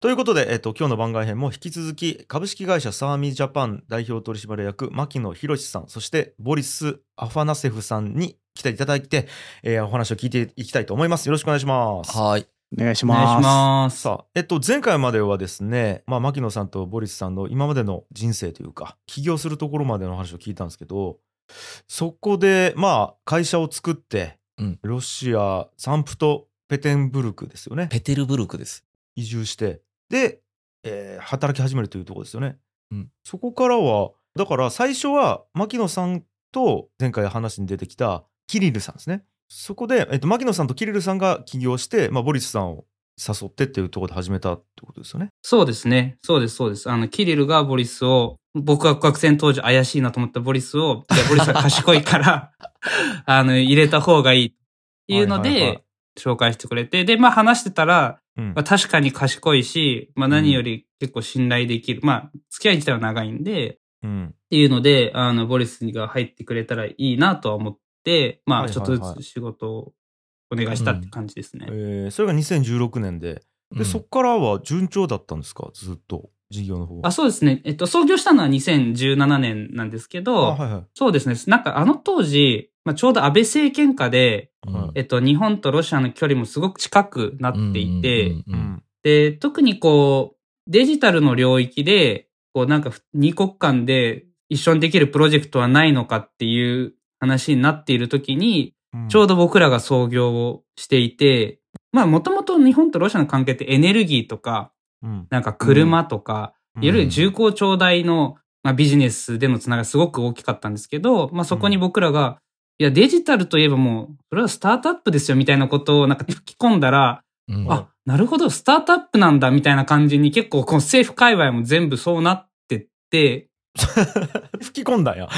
ということで、えっと、今日の番外編も引き続き株式会社サーミジャパン代表取締役牧野博さんそしてボリス・アファナセフさんに来ていただいて、えーお話を聞いていきたいと思いますよろしくお願いしますはい。お願いしお願いします。ます。さあ、えっと、前回まではですね、まあ、牧野さんとボリスさんの今までの人生というか、起業するところまでの話を聞いたんですけど、そこで、まあ、会社を作って、うんロシア、サンプトペテンブルクですよね。ペテルブルクです。移住して、で、えー働き始めるというところですよね。うんそこからは、だから最初は、牧野さんと前回話に出てきたキリルさんですね。そこで、えっと、牧野さんとキリルさんが起業して、まあ、ボリスさんを誘ってっていうところで始めたってことですよね。そうですね。そうです、そうです。あの、キリルがボリスを、僕が学生の当時怪しいなと思ったボリスを、いや、ボリスは賢いから、あの、入れた方がいいっていうのはいはいはいで、紹介してくれて、で、まあ話してたら、うん。まあ確かに賢いし、まあ何より結構信頼できる。まあ、付き合い自体は長いんで、うん。っていうので、あの、ボリスが入ってくれたらいいなとは思って、まあ、ちょっとずつ仕事をお願いしたって感じですね。えーそれが2016年でで、うん。そこからは順調だったんですか？ずっと事業の方は。あ、そうですね。えっと、創業したのは2017年なんですけあど、はいはい。そうですね。なんかあの当時、まあ、ちょうど安倍政権下で、うん。えっと、日本とロシアの距離もすごく近くなっていて、で、特にこう、デジタルの領域で、こうなんか二国間で一緒にできるプロジェクトはないのかっていう話になっている時に、うん。ちょうど僕らが創業をしていて、まあもともと日本とロシアの関係ってエネルギーとか、うん。なんか車とか、うん。いわゆる重厚長大の、まあ、ビジネスでのつながりすごく大きかったんですけど、まあそこに僕らが、いやデジタルといえばもう、それはスタートアップですよみたいなことをなんか吹き込んだら、うん。あ、なるほど、スタートアップなんだみたいな感じに結構こう政府界隈も全部そうなってって、吹き込んだんや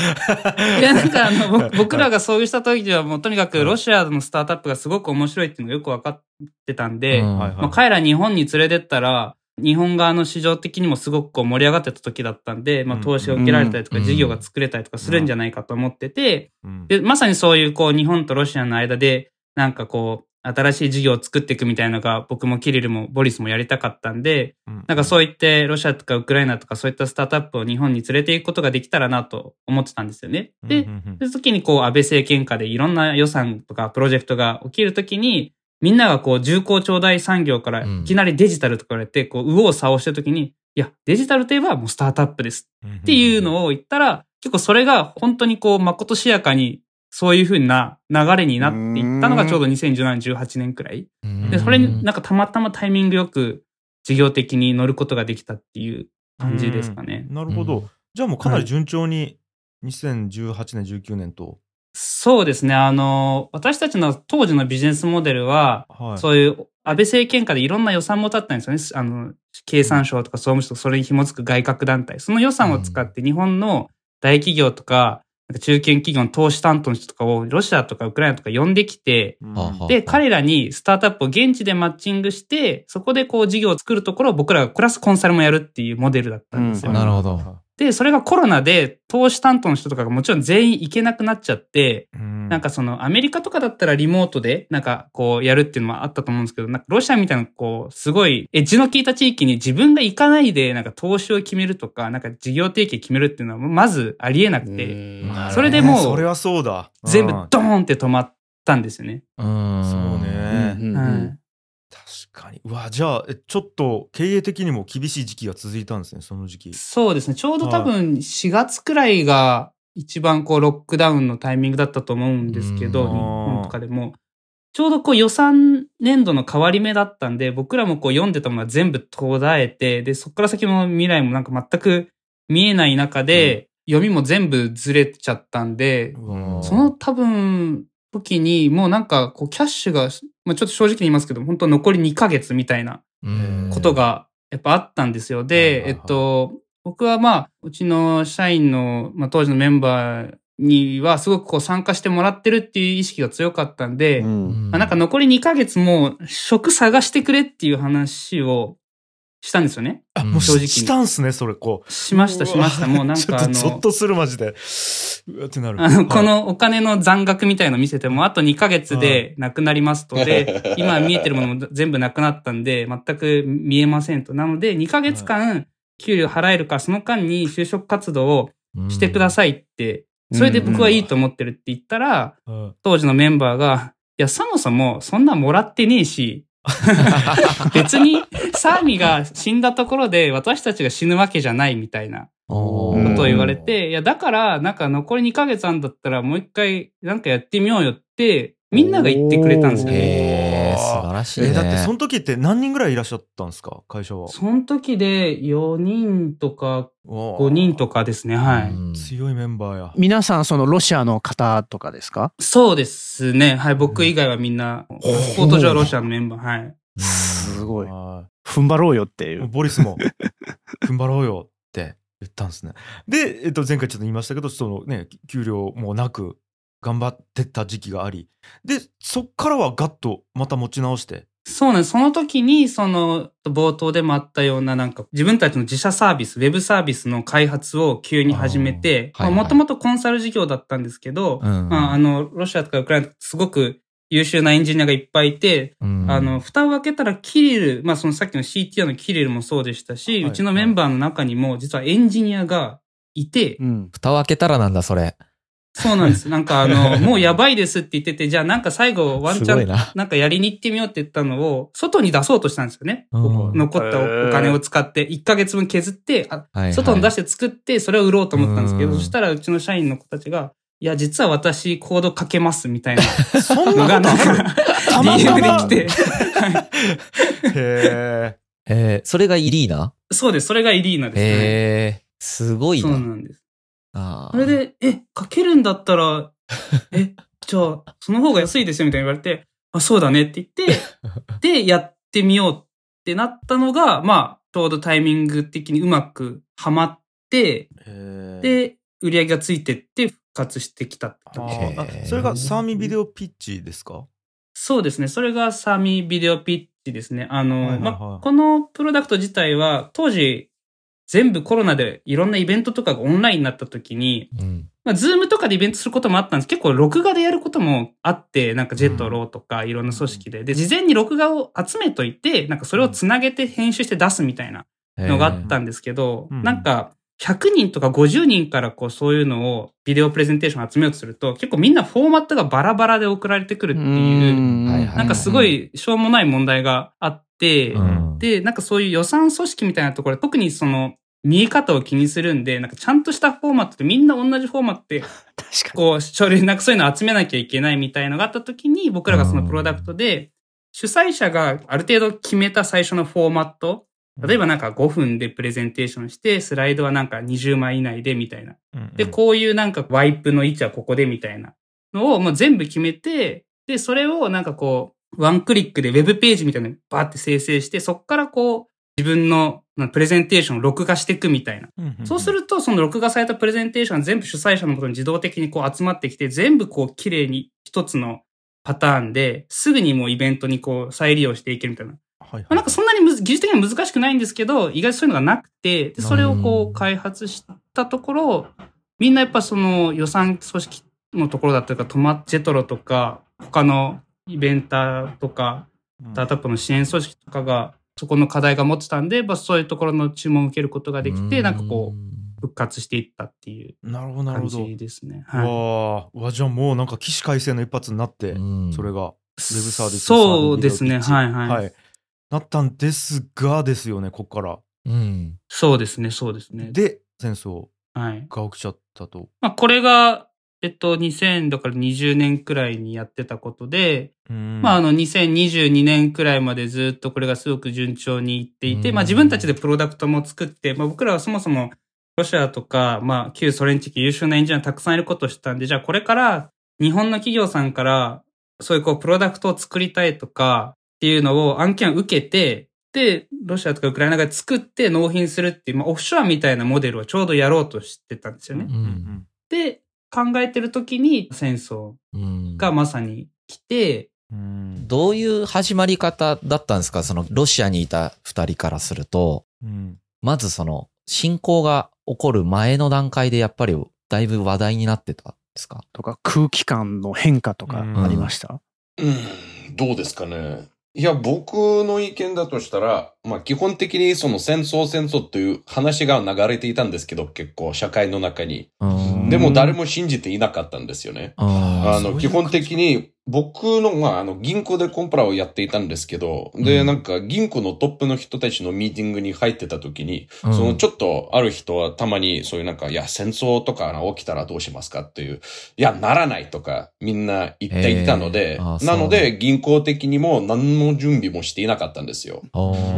いやなんかあの僕 僕らが創業した時はもうとにかくロシアのスタートアップがすごく面白いっていうのがよく分かってたんで、うん。まあ、彼ら日本に連れてったら、日本側の市場的にもすごくこう盛り上がってた時だったんで、まあ、うん。投資が受けられたりとか、うん。事業が作れたりとかするんじゃないかと思ってて、うん。で、まさにそういうこう、日本とロシアの間で、なんかこう、新しい事業を作っていくみたいなのが、僕もキリルもボリスもやりたかったんで、うん。なんかそう言って、ロシアとかウクライナとかそういったスタートアップを日本に連れて行くことができたらなと思ってたんですよね。でそういう時にこう安倍政権下でいろんな予算とかプロジェクトが起きる時に、みんながこう重厚長大産業からいきなりデジタルとか言われて、こう、右往左往してる時に、いや、デジタルといえばもうスタートアップです。っていうのを言ったら、結構それが本当にこう、まことしやかにそういう風な流れになっていったのがちょうど2017、18年くらい。うん。で、それになんかたまたまタイミングよく事業的に乗ることができたっていう感じですかね。うん。なるほど、うん。じゃあもうかなり順調に2018年19年と、そうですね。あの、私たちの当時のビジネスモデルは、はいそういう安倍政権下でいろんな予算も立ったんですよね。あの、経産省とか総務省とかそれに紐づく外郭団体。その予算を使って日本の大企業とか、なんか中堅企業の投資担当の人とかをロシアとかウクライナとか呼んできて、うんで、彼らにスタートアップを現地でマッチングして、そこでこう事業を作るところを僕らがプラスコンサルもやるっていうモデルだったんですよ。うんなるほどで、それがコロナで投資担当の人とかがもちろん全員行けなくなっちゃって、うん。なんかそのアメリカとかだったらリモートでなんかこうやるっていうのもあったと思うんですけど、なんかロシアみたいなこうすごいエッジの効いた地域に自分が行かないでなんか投資を決めるとか、なんか事業提携決めるっていうのはまずありえなくて、うん。それでもうそれはそうだ。全部うん。ドーンって止まったんですよね。うん。そううん。ね、うんはい。確かに。うわじゃあえちょっと経営的にも厳しい時期が続いたんですねその時期。そうですね。ちょうど多分4月くらいが一番こうロックダウンのタイミングだったと思うんですけど、うん。日本とかでも。ちょうどこう予算年度の変わり目だったんで、僕らもこう読んでたものは全部途絶えて、で、そこから先の未来もなんか全く見えない中で、読みも全部ずれちゃったんで、うん。その多分時にもうなんかこうキャッシュが、まあ、ちょっと正直に言いますけど、本当残り2ヶ月みたいなうん。ことがやっぱあったんですよ。はいで、えっと、僕はまあ、うちの社員の、まあ、当時のメンバーにはすごくこう参加してもらってるっていう意識が強かったんで、うん。まあ、なんか残り2ヶ月も職探してくれっていう話をしたんですよね。あ、もう正直にししたんすね、それ、こう。しました、しました。もうなんかあ ちょっとゾッの、とする、マジで。うわってなる。あの、はいこ、のお金の残額みたいの見せても、あと2ヶ月でなくなりますと。で、今見えてるものも全部なくなったんで、全く見えませんと。なので、2ヶ月間、給料払えるから、その間に就職活動をしてくださいって、それで僕はいいと思ってるって言ったら、うん当時のメンバーが、いや、そもそもそんなもらってねえし、別にサーミが死んだところで私たちが死ぬわけじゃないみたいなことを言われて、いや、だから、なんか残り2ヶ月あんだったらもう一回なんかやってみようよって、みんなが言ってくれたんですよね。素晴らしいね。え、だってその時って何人ぐらいいらっしゃったんですか？会社は。その時で4人とか5 5人とかですね、はい。うん強いメンバーや。皆さん、そのロシアの方とかですか？そうですね、はい。僕以外はみんな、パスポート上はロシアのメンバー、はい。すごい。は踏ん張ろうよっていい。う。ボリスも、踏ん張ろうよって言ったんですね。で、えっと、前回ちょっと言いましたけど、そのね、給料もなく、頑張ってた時期があり。で、そっからはガッとまた持ち直して。そうなんです。その時に、その、冒頭でもあったような、なんか、自分たちの自社サービス、ウェブサービスの開発を急に始めて、もともとコンサル事業だったんですけど、うんまあ、あの、ロシアとかウクライナとかすごく優秀なエンジニアがいっぱいいて、うんあの、蓋を開けたらキリル、まあ、そのさっきの CTO のキリルもそうでしたし、はいうちのメンバーの中にも、実はエンジニアがいて、うん。蓋を開けたらなんだ、それ。そうなんです。なんかあの、もうやばいですって言ってて、じゃあなんか最後ワンチャンな。なんかやりに行ってみようって言ったのを、外に出そうとしたんですよね。うん残ったお金を使って、1ヶ月分削って、あはいはい外に出して作って、それを売ろうと思ったんですけど、うんそしたらうちの社員の子たちが、いや、実は私コード書けますみたいなそんのがなんかたまた DM まで来て、はいへえー、それがイリーナ？そうです。それがイリーナですね。えー、すごいそうな。なんです。あれで、え、書けるんだったら、え、じゃあ、その方が安いですよみたいに言われて、あ、そうだねって言って、で、やってみようってなったのが、まあ、ちょうどタイミング的にうまくはまって、え。で、売り上げがついてって復活してきたってあ感じーあそれが SAMI ビデオピッチですか？そうですね。それが SAMI ビデオピッチですね。あの、はいはいはいまあ、このプロダクト自体は、当時、全部コロナでいろんなイベントとかがオンラインになった時に、うん。まあ、 Zoom とかでイベントすることもあったんです。結構録画でやることもあって、なんかジェットローとかいろんな組織で。で、事前に録画を集めといて、なんかそれをつなげて編集して出すみたいなのがあったんですけど、うんなんか、100人とか50人からこうそういうのをビデオプレゼンテーション集めようとすると、結構みんなフォーマットがバラバラで送られてくるっていう、なんかすごいしょうもない問題があって、うん。で、なんかそういう予算組織みたいなところで、特にその見え方を気にするんで、なんかちゃんとしたフォーマットでみんな同じフォーマットで。こう、書類、なんかそういうのを集めなきゃいけないみたいのがあった時に、僕らがそのプロダクトで、主催者がある程度決めた最初のフォーマット、例えばなんか5分でプレゼンテーションして、スライドはなんか20枚以内でみたいな。で、こういうなんかワイプの位置はここでみたいなのをもう全部決めて、で、それをなんかこう、ワンクリックでウェブページみたいなのバーって生成して、そこからこう、自分のまあプレゼンテーションを録画していくみたいな。そうすると、その録画されたプレゼンテーションが全部主催者のもとに自動的にこう集まってきて、全部こう綺麗に一つのパターンで、すぐにもうイベントにこう再利用していけるみたいな。はいまあなんかそんなにむず技術的には難しくないんですけど、意外とそういうのがなくて、でそれをこう開発したところ、みんなやっぱその予算組織のところだったりとか、トマジェトロとか、他のイベンターとか、スタートアップの支援組織とかが、そこの課題が持ってたんで、まあ、そういうところの注文を受けることができて、なんかこう、復活していったっていうなるほどなる感ほど。じですね。うはい。わあうわじゃあもうなんか起死回生の一発になって、うん。それがウェブサービスそうですね。はいはい。はいなったんですがですよねここからうん。そうですね、そうですね。で戦争はい。が起きちゃったと、まあ、これが、えっと、2000だから20年くらいにやってたことで、うんまあ、あの、2022年くらいまでずっとこれがすごく順調にいっていて、うんまあ、自分たちでプロダクトも作って、まあ、僕らはそもそも、ロシアとか、まあ、旧ソ連地域優秀なエンジニアたくさんいることを知ったんで、じゃあこれから、日本の企業さんから、そういうこう、プロダクトを作りたいとか、っていうのを案件を受けて、で、ロシアとかウクライナが作って納品するっていう、まあ、オフショアみたいなモデルをちょうどやろうとしてたんですよね。う。うんんで、考えてる時に戦争うん。がまさに来て、うんどういう始まり方だったんですか？そのロシアにいた二人からすると、うんまずその侵攻が起こる前の段階でやっぱりだいぶ話題になってたんですか？とか空気感の変化とかありました、うん、どうですかね？いや、僕の意見だとしたら、まあ基本的にその戦争戦争という話が流れていたんですけど、結構社会の中に。うんでも誰も信じていなかったんですよね。ああの、基本的に僕の、まあ、あの、銀行でコンプラをやっていたんですけど、で、うん。なんか銀行のトップの人たちのミーティングに入ってた時に、うん。そのちょっとある人はたまにそういうなんか、いや、戦争とか起きたらどうしますかっていう、いや、ならないとかみんな言っていたので、なので銀行的にも何の準備もしていなかったんですよ。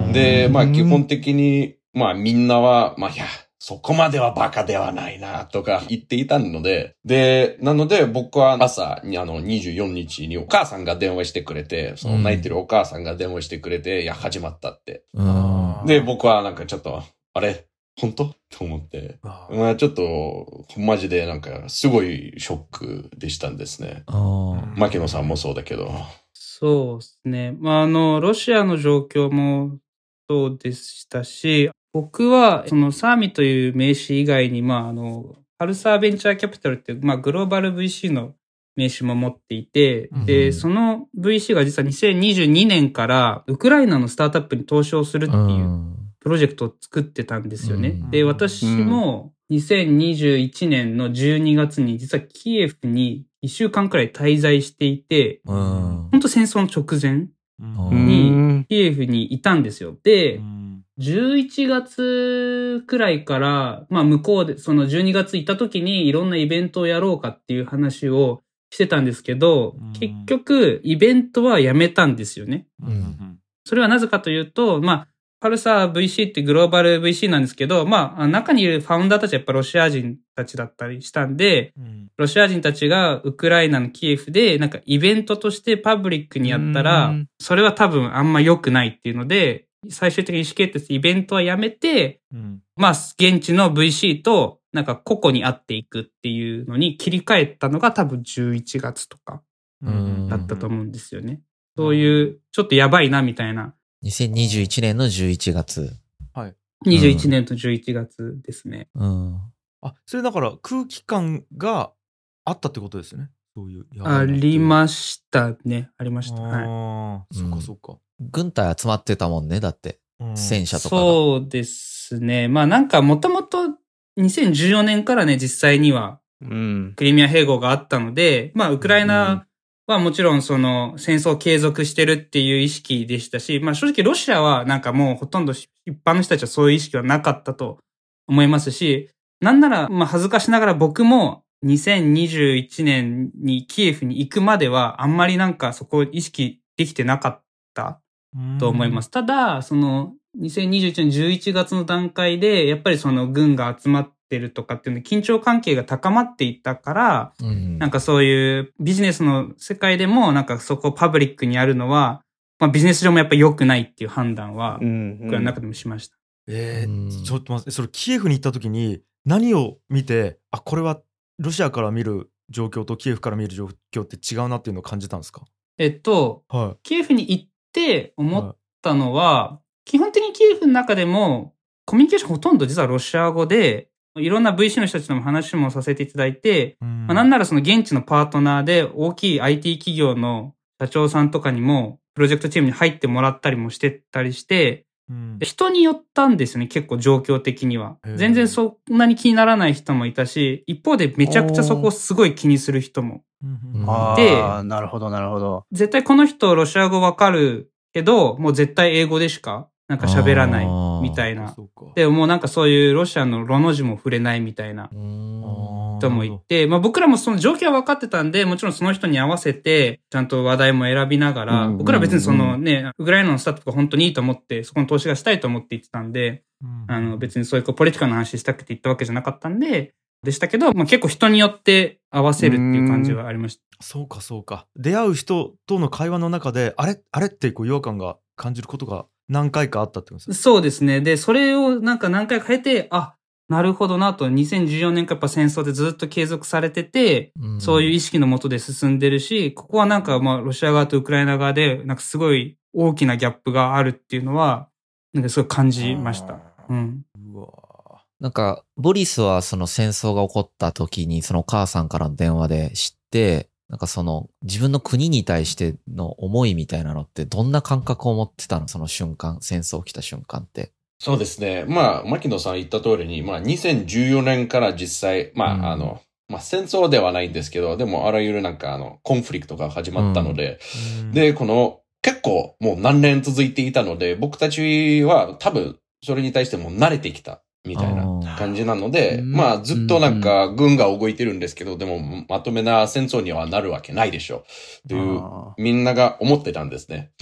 ー。で、まあうん基本的に、まあみんなは、まあいや、そこまではバカではないな、とか言っていたので、で、なので僕は朝にあの24日にお母さんが電話してくれて、その泣いてるお母さんが電話してくれて、いや、始まったって。うんで、僕はなんかちょっと、あれ？本当？と思って。あまあちょっと、マジでなんか、すごいショックでしたんですね。うん牧野さんもそうだけど。そうですね。まあ、あの、ロシアの状況もそうでしたし、僕は、そのサーミという名詞以外に、まあ、あの、パルサーベンチャーキャピタルっていう、まあ、グローバル VC の名詞も持っていて、うん。で、その VC が実は2022年から、ウクライナのスタートアップに投資をするっていうプロジェクトを作ってたんですよね。うん。で、私も2021年の12月に実はキエフに1週間くらい滞在していて、うん。本当戦争の直前、にん。キエフにいたんですよ。でう、ん11月くらいから、まあ向こうで、その12月行った時にいろんなイベントをやろうかっていう話をしてたんですけどうん、結局イベントはやめたんですよね。うん。それはなぜかというと、まあ、パルサー VC ってグローバル VC なんですけど、まあ、中にいるファウンダーたちはやっぱロシア人たちだったりしたんで、うん。ロシア人たちがウクライナのキエフでなんかイベントとしてパブリックにやったらうん、それは多分あんま良くないっていうので、最終的に意思決定してイベントはやめて、うんまあ、現地の VC となんか個々に会っていくっていうのに切り替えたのが多分11月とかうんだったと思うんですよね。そういう、ちょっとやばいなみたいな、2021年の11月。21年と11月ですね。うん。あそれだから空気感があったってことですよねそういうありすましたね。ありました。はい。ああそっかそっか軍隊集まってたもんね、だって。うん戦車とかが。そうですね。まあなんかもともと2014年からね、実際にはうん。クリミア併合があったので、まあウクライナはもちろんその戦争を継続してるっていう意識でしたし、まあ正直ロシアはなんかもうほとんど一般の人たちはそういう意識はなかったと思いますし、なんならまあ恥ずかしながら僕も2021年にキエフに行くまではあんまりなんかそこを意識できてなかったと思います。ただ、その、2021年11月の段階で、やっぱりその軍が集まってるとかっていうので、緊張関係が高まっていったから、うんなんかそういうビジネスの世界でも、なんかそこをパブリックにやるのは、まあビジネス上もやっぱり良くないっていう判断はう、ん。僕らの中でもしました。えうんー、ちょっと待ってそれキエフに行った時に何を見てあこれはロシアから見る状況とキエフから見る状況って違うなっていうのを感じたんですか？えっと、はキエフに行って思ったのは、基本的にキエフの中でも、コミュニケーションほとんど実はロシア語で、いろんな VC の人たちとも話もさせていただいて、まあ、なんならその現地のパートナーで大きい IT 企業の社長さんとかにもプロジェクトチームに入ってもらったりもしてたりして、うんで人によったんですよね、結構状況的には全然そんなに気にならない人もいたし、一方でめちゃくちゃそこをすごい気にする人も。であ、なるほど、なるほど。絶対この人ロシア語わかるけど、もう絶対英語でしかなんか喋らないみたいな。で、もうなんかそういうロシアのロの字も触れないみたいな。うん人もいて、まあ僕らもその状況は分かってたんで、もちろんその人に合わせて、ちゃんと話題も選びながら、うん僕ら別にそのね、ウクライナのスタートとか本当にいいと思って、そこの投資がしたいと思って言ってたんで、うんあの別にそういうポリティカルな話したくて言ったわけじゃなかったんで、でしたけど、まあ結構人によって合わせるっていう感じはありました。そうかそうか出会う人との会話の中であれあれってこう違和感が感じることが何回かあったってことですねそうですね。で、それをなんか何回か経て、あ、なるほどなと、2014年からやっぱ戦争でずっと継続されてて、そういう意識のもとで進んでるし、ここはなんかまあロシア側とウクライナ側で、なんかすごい大きなギャップがあるっていうのは、なんかすごい感じました。うん。うわなんか、ボリスはその戦争が起こった時に、そのお母さんからの電話で知って、なんかその自分の国に対しての思いみたいなのってどんな感覚を持ってたの？その瞬間、戦争起きた瞬間って。そうですね。まあ、牧野さん言った通りに、まあ、2014年から実際、まあ、うんあの、まあ、戦争ではないんですけど、でも、あらゆるなんか、あの、コンフリクトが始まったので、ーで、この、結構もう何年続いていたので、僕たちは多分、それに対してもう慣れてきた、みたいな感じなので、うんまあ、ずっとなんか、軍が動いてるんですけど、でも、まとめな戦争にはなるわけないでしょ。っていう、あみんなが思ってたんですね。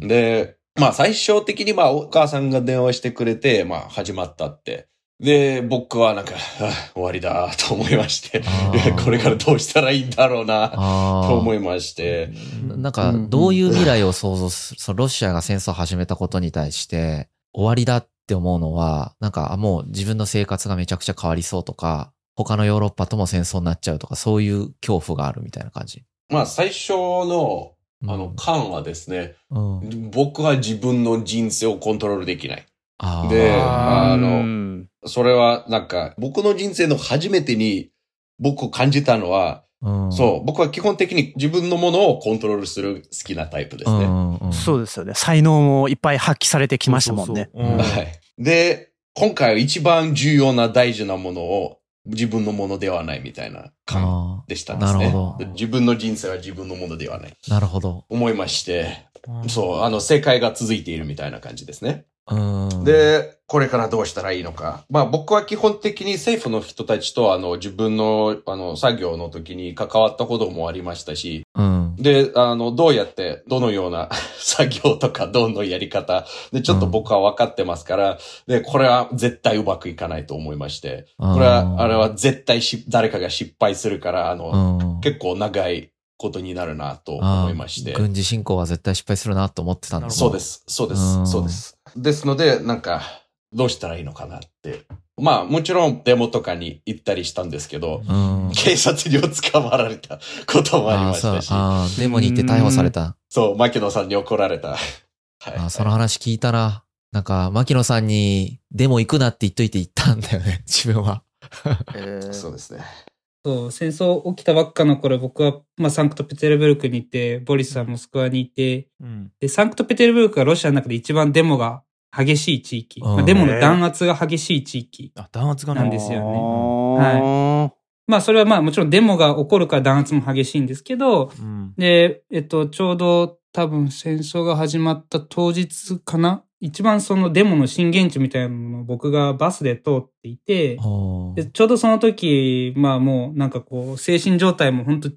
うん。で、まあ最照的にまあお母さんが電話してくれて、まあ始まったって。で、僕はなんか、あ終わりだと思いまして、これからどうしたらいいんだろうな、と思いまして。なんか、どういう未来を想像する、そのロシアが戦争を始めたことに対して、終わりだって思うのは、なんか、あもう自分の生活がめちゃくちゃ変わりそうとか、他のヨーロッパとも戦争になっちゃうとか、そういう恐怖があるみたいな感じ。まあ最初の、あのうん、感はですね、うん、僕は自分の人生をコントロールできない。でああのうんそれはなんか、僕の人生の初めてに僕を感じたのは、うん、そう、僕は基本的に自分のものをコントロールする好きなタイプですね。うんうんそうですよね。才能もいっぱい発揮されてきましたもんね。はい。で、今回は一番重要な大事なものを自分のものではないみたいな感あでしたんですね。なるほど自分の人生は自分のものではない。ーなるほど。思いまして、うんそう、あの、正解が続いているみたいな感じですね。うん、で、これからどうしたらいいのか。まあ僕は基本的に政府の人たちとあの自分のあの作業の時に関わったこともありましたし、うん、で、あの、どうやって、どのような 作業とか、どのやり方、で、ちょっと僕は分かってますから、で、これは絶対うまくいかないと思いまして、これは、あれは絶対し、誰かが失敗するから、あの、うん、結構長いことになるなと思いまして。軍事侵攻は絶対失敗するなと思ってたんですそうです、そうでうんす、そうです。ですので、なんか、どうしたらいいのかなって。まあ、もちろんデモとかに行ったりしたんですけど、うん。警察に捕まられたこともありましたし、あデモに行って逮捕された。そう、牧野さんに怒られた。はいあーその話聞いたな。なんか、牧野さんに、デモ行くなって言っといて行ったんだよね、自分は。えーそうですね。そう、戦争起きたばっかの頃、僕は、まあ、サンクトペテルブルクにいて、ボリスはモスクワにいて、うんで、サンクトペテルブルクがロシアの中で一番デモが激しい地域、うん。まあデモの弾圧が激しい地域。あ弾圧がなんねですよね。はまあ、それはまあ、もちろんデモが起こるから弾圧も激しいんですけど、うん。で、えっと、ちょうど多分戦争が始まった当日かな。一番そのデモの震源地みたいなものを僕がバスで通っていて、でちょうどその時、まあもうなんかこう、精神状態も本当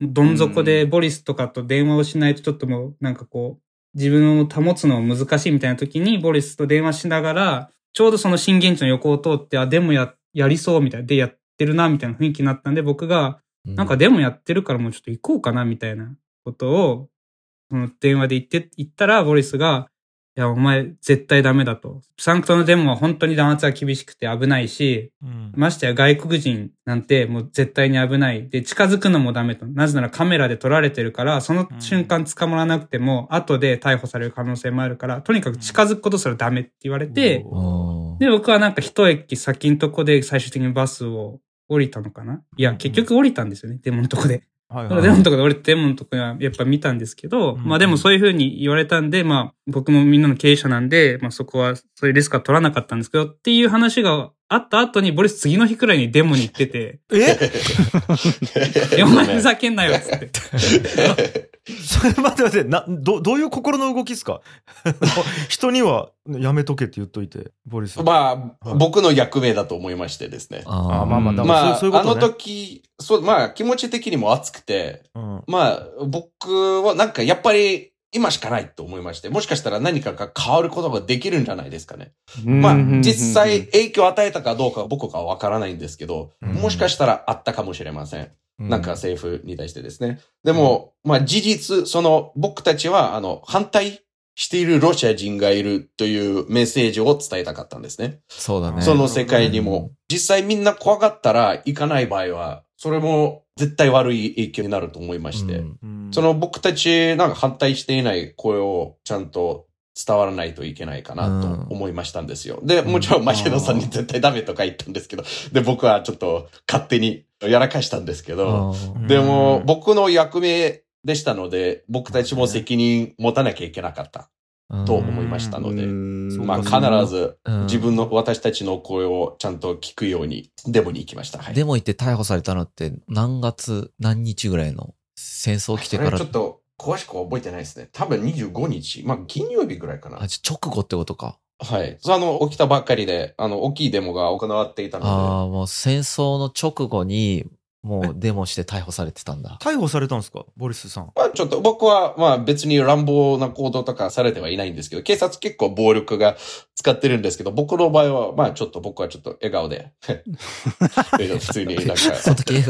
どん底でボリスとかと電話をしないとちょっともうなんかこう、自分を保つの難しいみたいな時にボリスと電話しながら、ちょうどその震源地の横を通って、あ、デモや、やりそうみたいな、でやってるなみたいな雰囲気になったんで僕が、なんかデモやってるからもうちょっと行こうかなみたいなことを、その電話で言って、言ったらボリスが、いや、お前絶対ダメだと。サンクトのデモは本当に弾圧が厳しくて危ないし、うんましてや外国人なんてもう絶対に危ない。で、近づくのもダメと。なぜならカメラで撮られてるから、その瞬間捕まらなくても、後で逮捕される可能性もあるから、とにかく近づくことすらダメって言われて、うん、で、僕はなんか一駅先のとこで最終的にバスを降りたのかないや、結局降りたんですよね、デモのとこで。はいはい。デモのとこで降りて、デモのとこはやっぱ見たんですけど、うんまあでもそういうふうに言われたんで、まあ僕もみんなの経営者なんで、まあそこはそういうリスクは取らなかったんですけど、っていう話があった後に、ボリス次の日くらいにデモに行ってて、え？え、お前ふざけんなよ、つって。それ待って待ってなどどういう心の動きですか？人にはやめとけって言っといてボリスまあ、はい。僕の役目だと思いましてですね。ああまあまあまあ、そういうことね。あの時、そう、まあ、気持ち的にも熱くて、うん。まあ、僕はなんかやっぱり今しかないと思いまして、もしかしたら何かが変わることができるんじゃないですかね。まあ、実際、影響を与えたかどうかは僕がわからないんですけど、うん。もしかしたらあったかもしれません。なんかう政府に対してですね。でも、まあ事実、その僕たちは、あの、反対しているロシア人がいるというメッセージを伝えたかったんですね。そうだね。その世界にも。実際みんな怖がったら行かない場合は、それも絶対悪い影響になると思いまして。うんうんその僕たちなんか反対していない声をちゃんと伝わらないといけないかなと思いましたんですよ。で、もちろんマシェドさんに絶対ダメとか言ったんですけど、で、僕はちょっと勝手にやらかしたんですけど、うん。でも僕の役目でしたので、僕たちも責任持たなきゃいけなかったと思いましたので、うん。まあ必ずうん。自分の、私たちの声をちゃんと聞くようにデモに行きました。はい。デモ行って逮捕されたのって何月何日ぐらいの戦争来てから？ちょっと詳しくは覚えてないですね。多分25日。まあ金曜日ぐらいかなあ。じゃあ直後ってことか。はい。あの、起きたばっかりで、あの、大きいデモが行われていたのああ、もう戦争の直後にもうデモして逮捕されてたんだ。逮捕されたんですか？ボリスさん。で、まあちょっと僕は、まあ別に乱暴な行動とかされてはいないんですけど、警察結構暴力が使ってるんですけど、僕の場合は、まあちょっと僕はちょっと笑顔で、普通になんか、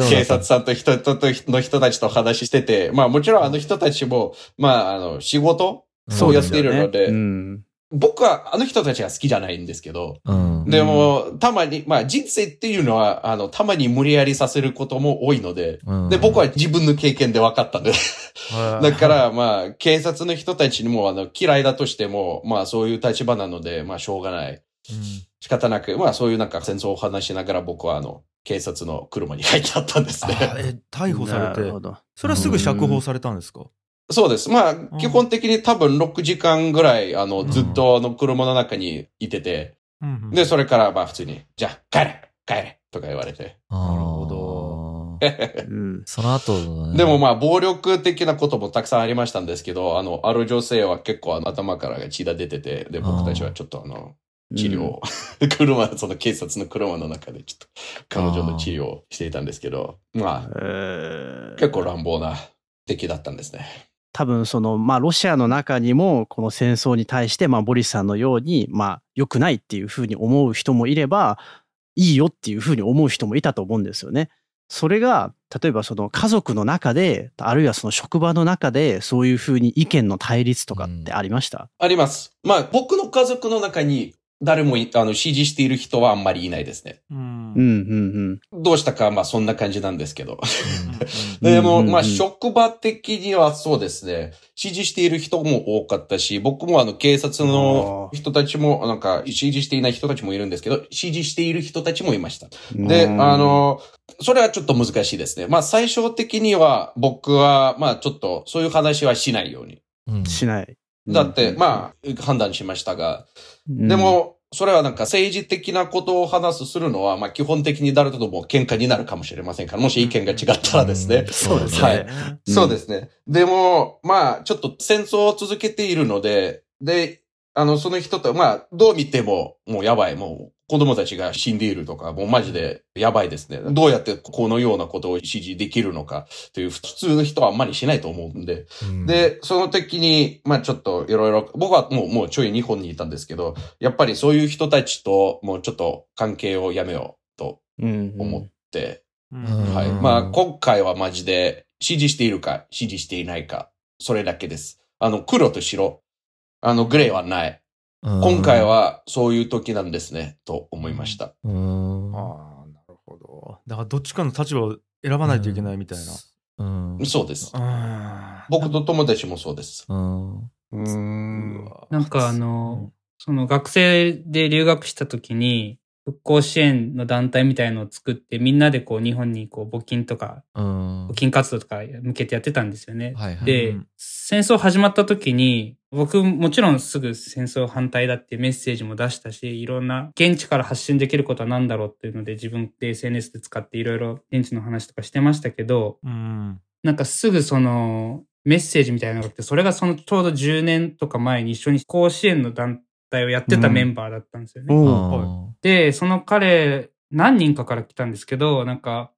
警察さんと人ととの人たちと話してて、まあもちろんあの人たちも、まああの仕事そうやっているのでうん僕はあの人たちが好きじゃないんですけど、うん。でも、たまに、まあ人生っていうのは、あの、たまに無理やりさせることも多いので、うんで、僕は自分の経験で分かったんで、だから、まあ、警察の人たちにも、あの、嫌いだとしても、まあ、そういう立場なので、まあ、しょうがない。仕方なく、まあ、そういうなんか戦争を話しながら僕は、あの、警察の車に入ってあったんですね。あえ逮捕されてなるほ。どそれはすぐ釈放されたんですか？そうです。まあ、ん。基本的に多分6時間ぐらい、あの、うん。ずっとあの、車の中にいてて、で、それから、まあ、普通に、じゃあ、帰れ帰れとか言われて。なるほど。うん。その後、でもまあ、暴力的なこともたくさんありましたんですけど、あの、ある女性は結構あの頭から血が出てて、で、僕たちはちょっとあの、治療を、車、その警察の車の中でちょっと彼女の治療をしていたんですけど、まあ、えー。結構乱暴な敵だったんですね。多分そのまあロシアの中にもこの戦争に対してまあボリスさんのようにまあ良くないっていうふうに思う人もいればいいよっていうふうに思う人もいたと思うんですよね。それが例えばその家族の中であるいはその職場の中でそういうふうに意見の対立とかってありました、あります。まあ、僕の家族の中に誰もいあの支持している人はあんまりいないですね。うんうん、うんうんどうしたか、まあそんな感じなんですけど。うんでも、まあ、職場的にはそうですね。支持している人も多かったし、僕もあの、警察の人たちも、なんか、支持していない人たちもいるんですけど、支持している人たちもいました。で、うんあの、それはちょっと難しいですね。まあ、最終的には、僕は、まあ、ちょっと、そういう話はしないように。うんしない。だって、うん。まあ、判断しましたが、うん。でも、それはなんか政治的なことを話すするのは、まあ基本的に誰とも喧嘩になるかもしれませんから、もし意見が違ったらですね。そうですね。はい。うん。そうですね。でも、まあ、ちょっと戦争を続けているので、で、あの、その人と、まあ、どう見ても、もうやばい、もう、子供たちが死んでいるとか、もうマジでやばいですね。どうやってこのようなことを支持できるのかという、普通の人はあんまりしないと思うんで。うんで、その時に、まあちょっといろいろ、僕はもう、もうちょい日本にいたんですけど、やっぱりそういう人たちと、もうちょっと関係をやめようとうん思って、うんはい。うんまあ、今回はマジで、支持しているか、支持していないか、それだけです。あの、黒と白。あの、グレーはない。今回、は、そういう時なんですね、と思いました。うんああ、なるほど。だからどっちかの立場を選ばないといけないみたいな。うん。そうです。うん僕と友達もそうです。うん。なんかあの、その学生で留学した時に、復興支援の団体みたいのを作って、みんなでこう日本にこう募金とか、うん募。金活動とか向けてやってたんですよね。はいはい。で、うん戦争始まった時に、僕もちろんすぐ戦争反対だってメッセージも出したし、いろんな現地から発信できることは何だろうっていうので自分で SNS で使っていろいろ現地の話とかしてましたけど、うん。なんかすぐそのメッセージみたいなのがあって、それがそのちょうど10年とか前に一緒に甲子園の団体をやってたメンバーだったんですよね。で、その彼、何人かから来たんですけど、なんか、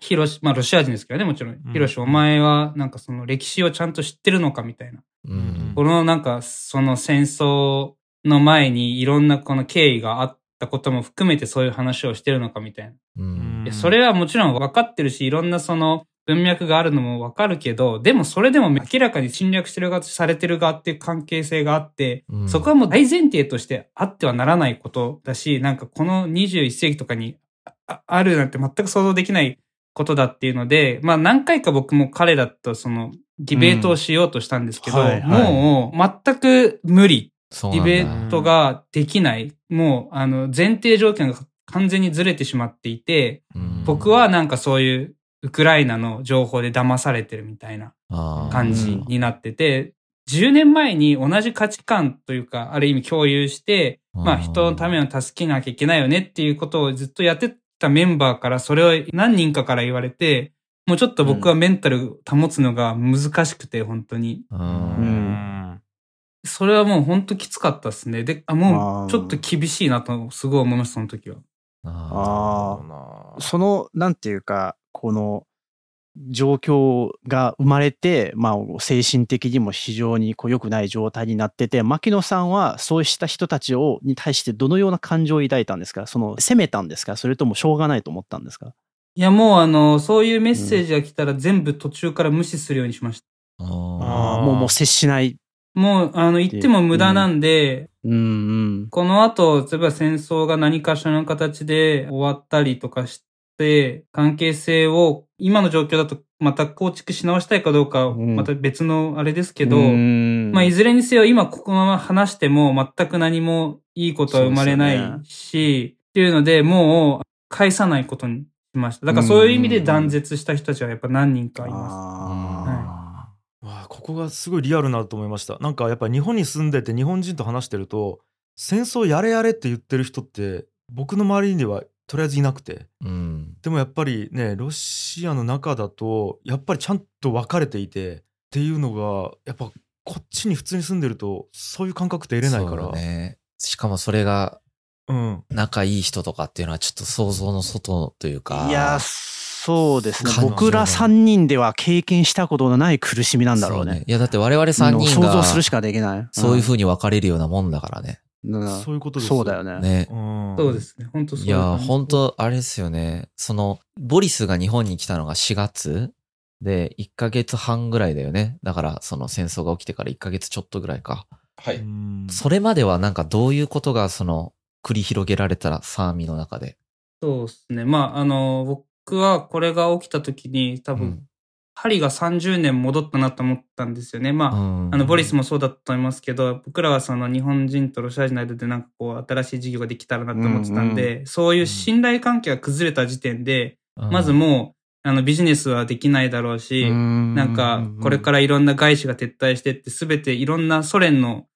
ヒロシ、まあロシア人ですけどね、もちろん。うんヒロシ、お前はなんかその歴史をちゃんと知ってるのかみたいな。うん。このなんか、その戦争の前にいろんなこの経緯があったことも含めてそういう話をしてるのかみたいな。うん。いやそれはもちろん分かってるし、いろんなその文脈があるのもわかるけど、でもそれでも明らかに侵略してる側とされてる側っていう関係性があって、うん。そこはもう大前提としてあってはならないことだし、なんかこの21世紀とかにああるなんて全く想像できないことだっていうので、まあ何回か僕も彼らとそのディベートをしようとしたんですけど、うん。はいはい。もう全く無理。ディベートができない。もうあの前提条件が完全にずれてしまっていて、うん。僕はなんかそういうウクライナの情報で騙されてるみたいな感じになってて、10年前に同じ価値観というか、ある意味共有して、まあうん人のためを助けなきゃいけないよねっていうことをずっとやってたメンバーからそれを何人かから言われて、もうちょっと僕はメンタル保つのが難しくて、本当に。ううんんそれはもう本当きつかったですね。で、あもうちょっと厳しいなとすごい思いました、その時は。ああその、なんていうか、この、状況が生まれて、まあ、精神的にも非常にこう良くない状態になってて、牧野さんはそうした人たちを、に対してどのような感情を抱いたんですか？その、責めたんですか？それともしょうがないと思ったんですか？いや、もうあの、そういうメッセージが来たら全部途中から無視するようにしました。ー。ああ、もう、もう接しない。もう、あの、言っても無駄なんで、うん。うん。この後、例えば戦争が何かしらの形で終わったりとかして、関係性を今の状況だとまた構築し直したいかどうか、うん。また別のあれですけど、うん。まあ、いずれにせよ今ここのまま話しても全く何もいいことは生まれないし、っていうので、もう返さないことにしました。だからそういう意味で断絶した人たちはやっぱ何人かいます。あわあここがすごいリアルなと思いましたなんかやっぱ日本に住んでて日本人と話してると戦争やれやれって言ってる人って僕の周りにはとりあえずいなくてうん。でもやっぱりねロシアの中だとやっぱりちゃんと分かれていてっていうのがやっぱこっちに普通に住んでるとそういう感覚って得れないからね。しかもそれがうん仲いい人とかっていうのはちょっと想像の外というか。ーいや、そうですね。僕ら3人では経験したことのない苦しみなんだろうね。そいや、だって我々3人想像がするしかできない。そういう風に分かれるようなもんだからね。うんそういうことですよそうだよね。ね。うんそうですね。本当そういや、本本当あれですよね。その、ボリスが日本に来たのが4月で、1ヶ月半ぐらいだよね。だから、その戦争が起きてから1ヶ月ちょっとぐらいか。はい。うんそれまではなんかどういうことが、その、繰り広げられたら、サーミの中で？そうですね。まあ、あの、僕はこれが起きた時に多分、うん針が30年戻ったなと思ったんですよね。まあ、うんあの、ボリスもそうだと思いますけど、僕らはその日本人とロシア人の間でなんかこう、新しい事業ができたらなと思ってたんで、そういう信頼関係が崩れた時点で、まずもう、あの、ビジネスはできないだろうし、ななんか、これからいろんな外資が撤退してって、すべていろんなソ連の、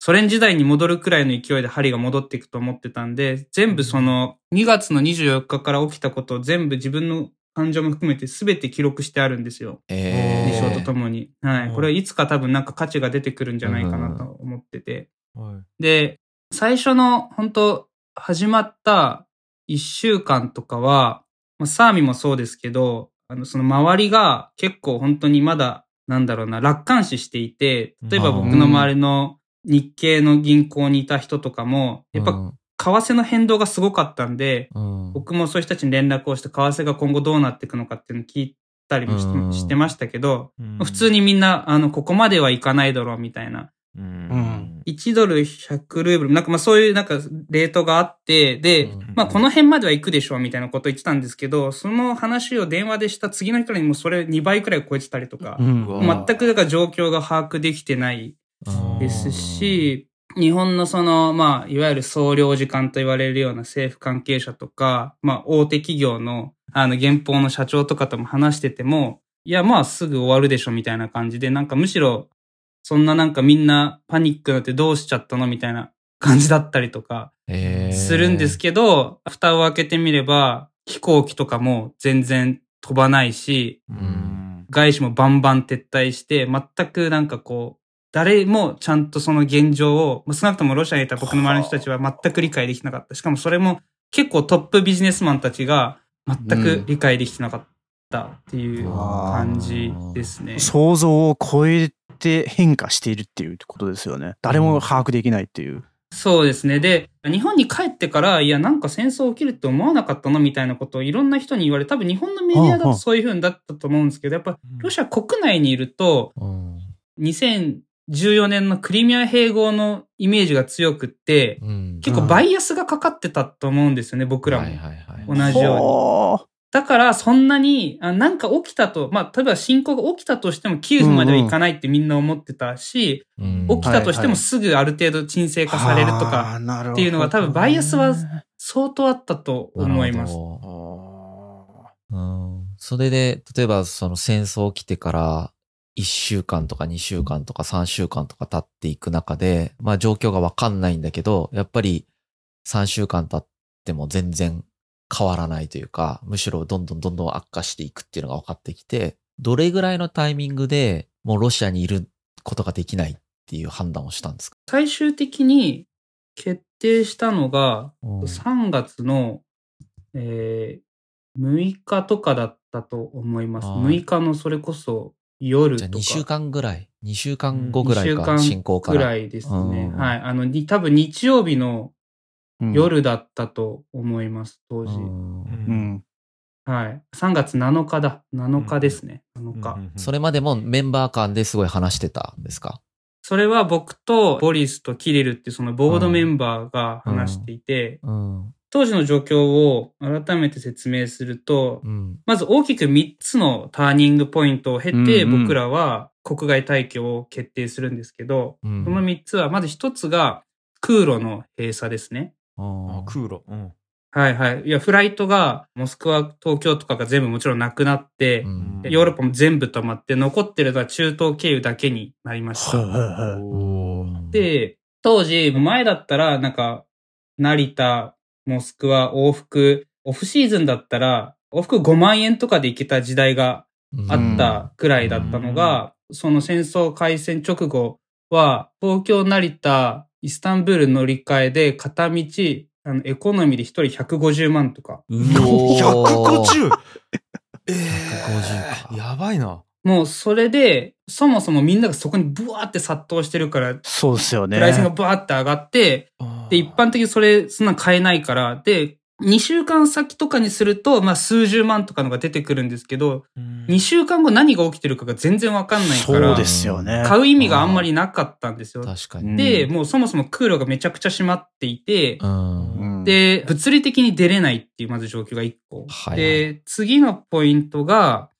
ソ連時代に戻るくらいの勢いで針が戻っていくと思ってたんで、全部その、2月の24日から起きたことを全部自分の感情も含めてすべて記録してあるんですよ。えー事象とともに。はい。うんこれはいつか多分なんか価値が出てくるんじゃないかなと思ってて。はいで、最初の本当始まった一週間とかは、まあ、サーミもそうですけど、あの、その周りが結構本当にまだ、なんだろうな、楽観視していて、例えば僕の周りの日系の銀行にいた人とかも、やっぱうん為替の変動がすごかったんで、うん。僕もそういう人たちに連絡をして、為替が今後どうなっていくのかっていうのを聞いたりもして,、うん。してましたけど、うん。普通にみんな、あの、ここまではいかないだろうみたいな。うん。1ドル100ルーブル、なんかまあそういうなんかレートがあって、で、うん。まあこの辺までは行くでしょうみたいなことを言ってたんですけど、その話を電話でした次の日からにもうそれ2倍くらい超えてたりとか、全くだから状況が把握できてないうんですし、日本のその、まあ、いわゆる総領事館と言われるような政府関係者とか、まあ、大手企業の、あの、現行の社長とかとも話してても、いや、まあ、すぐ終わるでしょ、みたいな感じで、なんかむしろ、そんななんかみんなパニックになってどうしちゃったのみたいな感じだったりとか、えー。するんですけど、蓋を開けてみれば、飛行機とかも全然飛ばないし、うん。外資もバンバン撤退して、全くなんかこう、誰もちゃんとその現状を、まあ少なくともロシアにいた僕の周りの人たちは全く理解できなかった。しかもそれも結構トップビジネスマンたちが全く理解できてなかったっていう感じですね。想像を超えて変化しているっていうことですよね。誰も把握できないっていう。そうですね。で、日本に帰ってから、いや、なんか戦争起きるって思わなかったのみたいなことをいろんな人に言われ、多分日本のメディアだとそういう風にだったと思うんですけど、やっぱロシア国内にいると、うん。2014年のクリミア併合のイメージが強くって、うん。結構バイアスがかかってたと思うんですよね、僕らもはい。はいはい。同じように。だから、そんなに、あなんか起きたと、まあ、例えば侵攻が起きたとしても、キエフまでは行かないってみんな思ってたし、うん起きたとしてはいはいもすぐある程度沈静化されるとか、あーなるほどっていうのが多分バイアスは相当あったと思いますうん。それで、例えばその戦争起きてから、1週間とか2週間とか3週間とか経っていく中で、まあ状況がわかんないんだけど、やっぱり3週間経っても全然変わらないというか、むしろどんどんどんどん悪化していくっていうのが分かってきて、どれぐらいのタイミングでもうロシアにいることができないっていう判断をしたんですか、最終的に決定したのが、うん。3月の、えー6日とかだったと思います。はい6日のそれこそ夜じゃあとか。2週間ぐらい ?2 週間後ぐらいか、2週間侵攻から。ぐらいですね。うんはい。あの、に多分日曜日のー夜だったと思います、当時。うんうん。はい。3月7日だ。7日ですね。7日。それまでもメンバー間ですごい話してたんですか？それは僕とボリスとキリルってそのボードメンバーが話していて、うん。当時の状況を改めて説明すると、うん。まず大きく3つのターニングポイントを経て、僕らは国外退去を決定するんですけど、うんその3つは、まず1つが空路の閉鎖ですね。あ空路。うん。はいはい。いや、フライトが、モスクワ、東京とかが全部もちろんなくなって、うんヨーロッパも全部止まって、残ってるのは中東経由だけになりました。はいはいはいおーで、当時、前だったら、なんか、成田、モスクワ、往復、オフシーズンだったら、往復5万円とかで行けた時代があったくらいだったのが、その戦争開戦直後は、東京、成田、イスタンブール乗り換えで、片道、あの、エコノミーで一人150万とか。うおー 150! え150ー、やばいな。もうそれで、そもそもみんながそこにブワーって殺到してるから、そうですよね。プライシングがブワーって上がって、で、一般的にそれ、そんな買えないから、で、2週間先とかにすると、まあ、数十万とかのが出てくるんですけど、2週間後何が起きてるかが全然わかんないからそうで、すよね。買う意味があんまりなかったんですよ。確かに。うんで、もうそもそも空路がめちゃくちゃ閉まっていて、うん。うん、で、物理的に出れないっていうまず状況が1個。はいで、次のポイントが、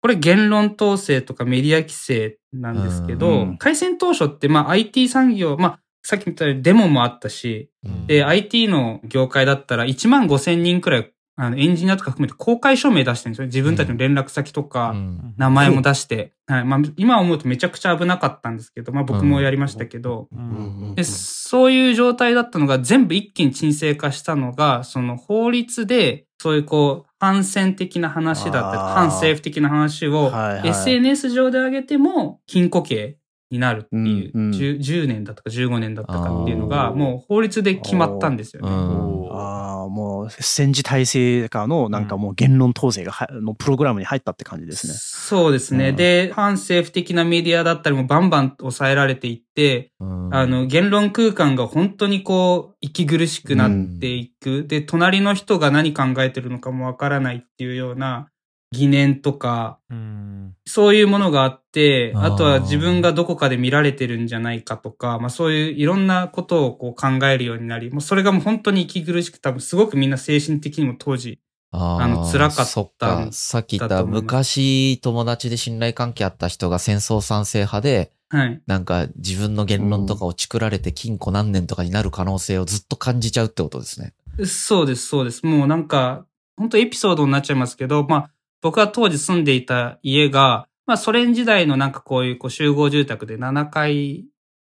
これ言論統制とかメディア規制なんですけど、うん開戦当初ってまあ IT 産業、まあさっき言ったようにデモもあったし、うんで、IT の業界だったら1万5千人くらい、あの、エンジニアとか含めて公開証明出してるんですよ。自分たちの連絡先とか、うん名前も出して。はい。まあ、今思うとめちゃくちゃ危なかったんですけど、まあ僕もやりましたけど、うんで、そういう状態だったのが全部一気に沈静化したのが、その法律で、そういうこう、反戦的な話だったり、反政府的な話を SNS 上で上げても禁錮刑になるっていう、うんうん 10, 10年だったか15年だったかっていうのあが、ーもう法律で決まったんですよね。うんああ、もう戦時体制下のなんかもう言論統制がはのプログラムに入ったって感じですね。そうですね。うんで、反政府的なメディアだったりもバンバン抑えられていって、うんあの、言論空間が本当にこう、息苦しくなっていく。で、隣の人が何考えてるのかもわからないっていうような疑念とか、うんそういうものがあって、あとは自分がどこかで見られてるんじゃないかとか、まあそういういろんなことをこう考えるようになり、もうそれがもう本当に息苦しく多分すごくみんな精神的にも当時、あの辛かったそっか。さっき言った昔友達で信頼関係あった人が戦争賛成派で、はい。なんか自分の言論とかをチクられて禁錮何年とかになる可能性をずっと感じちゃうってことですね。そうです、そうです。もうなんか、本当エピソードになっちゃいますけど、まあ、僕は当時住んでいた家が、まあ、ソ連時代のなんかこういうこう集合住宅で7階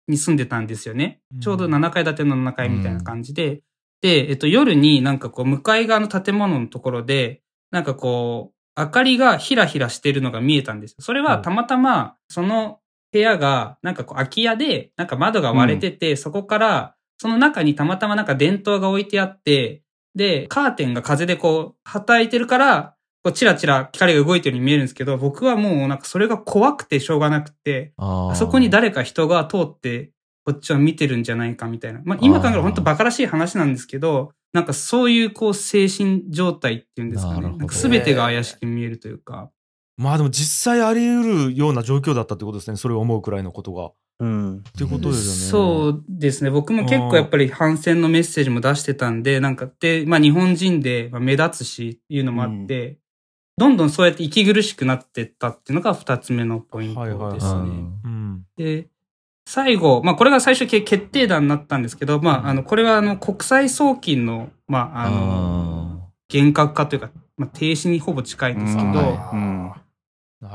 に住んでたんですよね。うんちょうど7階建ての7階みたいな感じで。で、えっと、夜になんかこう、向かい側の建物のところで、なんかこう、明かりがひらひらしてるのが見えたんですよ。それはたまたま、その部屋が、なんかこう、空き家で、なんか窓が割れてて、そこから、その中にたまたまなんか電灯が置いてあって、で、カーテンが風でこう、叩いてるから、こう、チラチラ光が動いてるように見えるんですけど、僕はもうなんかそれが怖くてしょうがなくて、あそこに誰か人が通ってこっちは見てるんじゃないかみたいな。まあ今考えると本当バカらしい話なんですけど、なんかそういうこう精神状態っていうんですかね。なんか全てが怪しく見えるというか。まあでも実際あり得るような状況だったってことですね。それを思うくらいのことが。うん。っていうことですよね。そうですね。僕も結構やっぱり反戦のメッセージも出してたんで、なんかで、まあ日本人でまあ目立つしっていうのもあって、どんどんそうやって息苦しくなってったっていうのが二つ目のポイントですね。で、最後、まあこれが最初け決定打になったんですけど、まああの、これはあの国際送金の、まああの、厳格化というか、まあ停止にほぼ近いんですけど、うんはい。うん。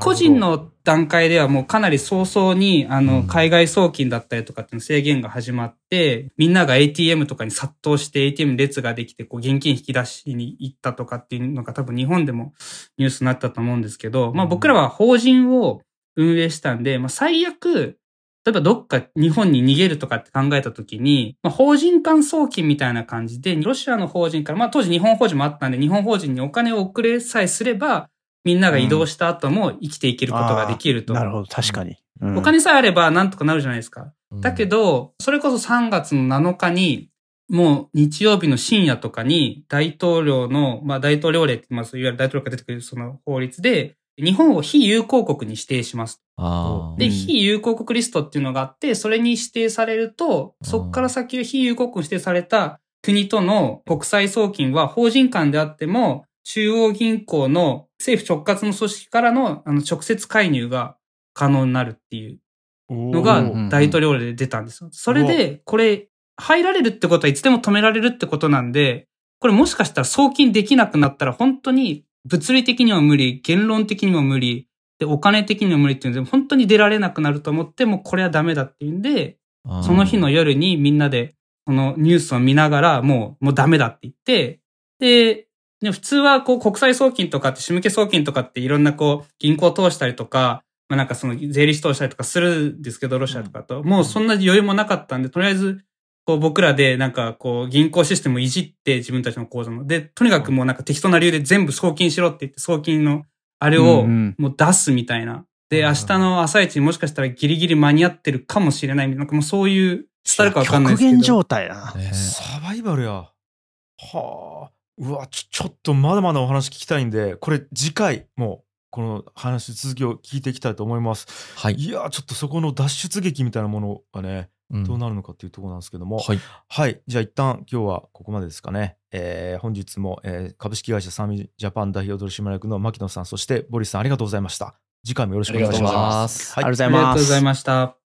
個人の段階ではもうかなり早々に、あの、うん。海外送金だったりとかっていうの制限が始まって、みんなが ATM とかに殺到して ATM に列ができて、こう現金引き出しに行ったとかっていうのが多分日本でもニュースになったと思うんですけど、まあ僕らは法人を運営したんで、まあ最悪、例えばどっか日本に逃げるとかって考えたときに、まあ、法人間送金みたいな感じで、ロシアの法人から、まあ当時日本法人もあったんで、日本法人にお金を送れさえすれば、みんなが移動した後も生きていけることができると。なるほど、確かに。うんお金さえあればなんとかなるじゃないですか。だけど、ど、それこそ3月の7日に、もう日曜日の深夜とかに大統領の、まあ大統領令って言います、いわゆる大統領が出てくるその法律で、日本を非友好国に指定します。で、うん非友好国リストっていうのがあって、それに指定されると、そこから先は非友好国に指定された国との国際送金は法人間であっても、中央銀行の政府直轄の組織からのあの直接介入が可能になるっていう。のが大統領令で出たんですよ。それで、これ、入られるってことはいつでも止められるってことなんで、これもしかしたら送金できなくなったら本当に物理的にも無理、言論的にも無理、で、お金的にも無理っていうんで、本当に出られなくなると思って、もうこれはダメだっていうんで、その日の夜にみんなで、そのニュースを見ながら、もう、もうダメだって言って、で、で普通はこう国際送金とかって、仕向け送金とかっていろんなこう銀行通したりとか、まあなんかその税理士通したりとかするんですけど、ロシアとかと。もうそんな余裕もなかったんで、とりあえず、こう僕らでなんかこう銀行システムをいじって自分たちの口座の。で、とにかくもうなんか適当な理由で全部送金しろって言って送金のあれをもう出すみたいな。で、うん明日の朝一にもしかしたらギリギリ間に合ってるかもしれないみたいな。なんかもうそういう、伝わるかわかんないですけど。極限状態だな。ねサバイバルや。はあ。うわ、ちょ、ちょっとまだまだお話聞きたいんで、これ次回もこの話続きを聞いていきたいと思います。はい。いや、ちょっとそこの脱出劇みたいなものがね、うんどうなるのかっていうところなんですけども、はい。はい。じゃあ一旦今日はここまでですかね。えー本日も、えー株式会社サーミジャパン代表取締役の牧野さん、そしてボリスさんありがとうございました。次回もよろしくお願いしありがとうございま。ますはいありがとうござい。ました。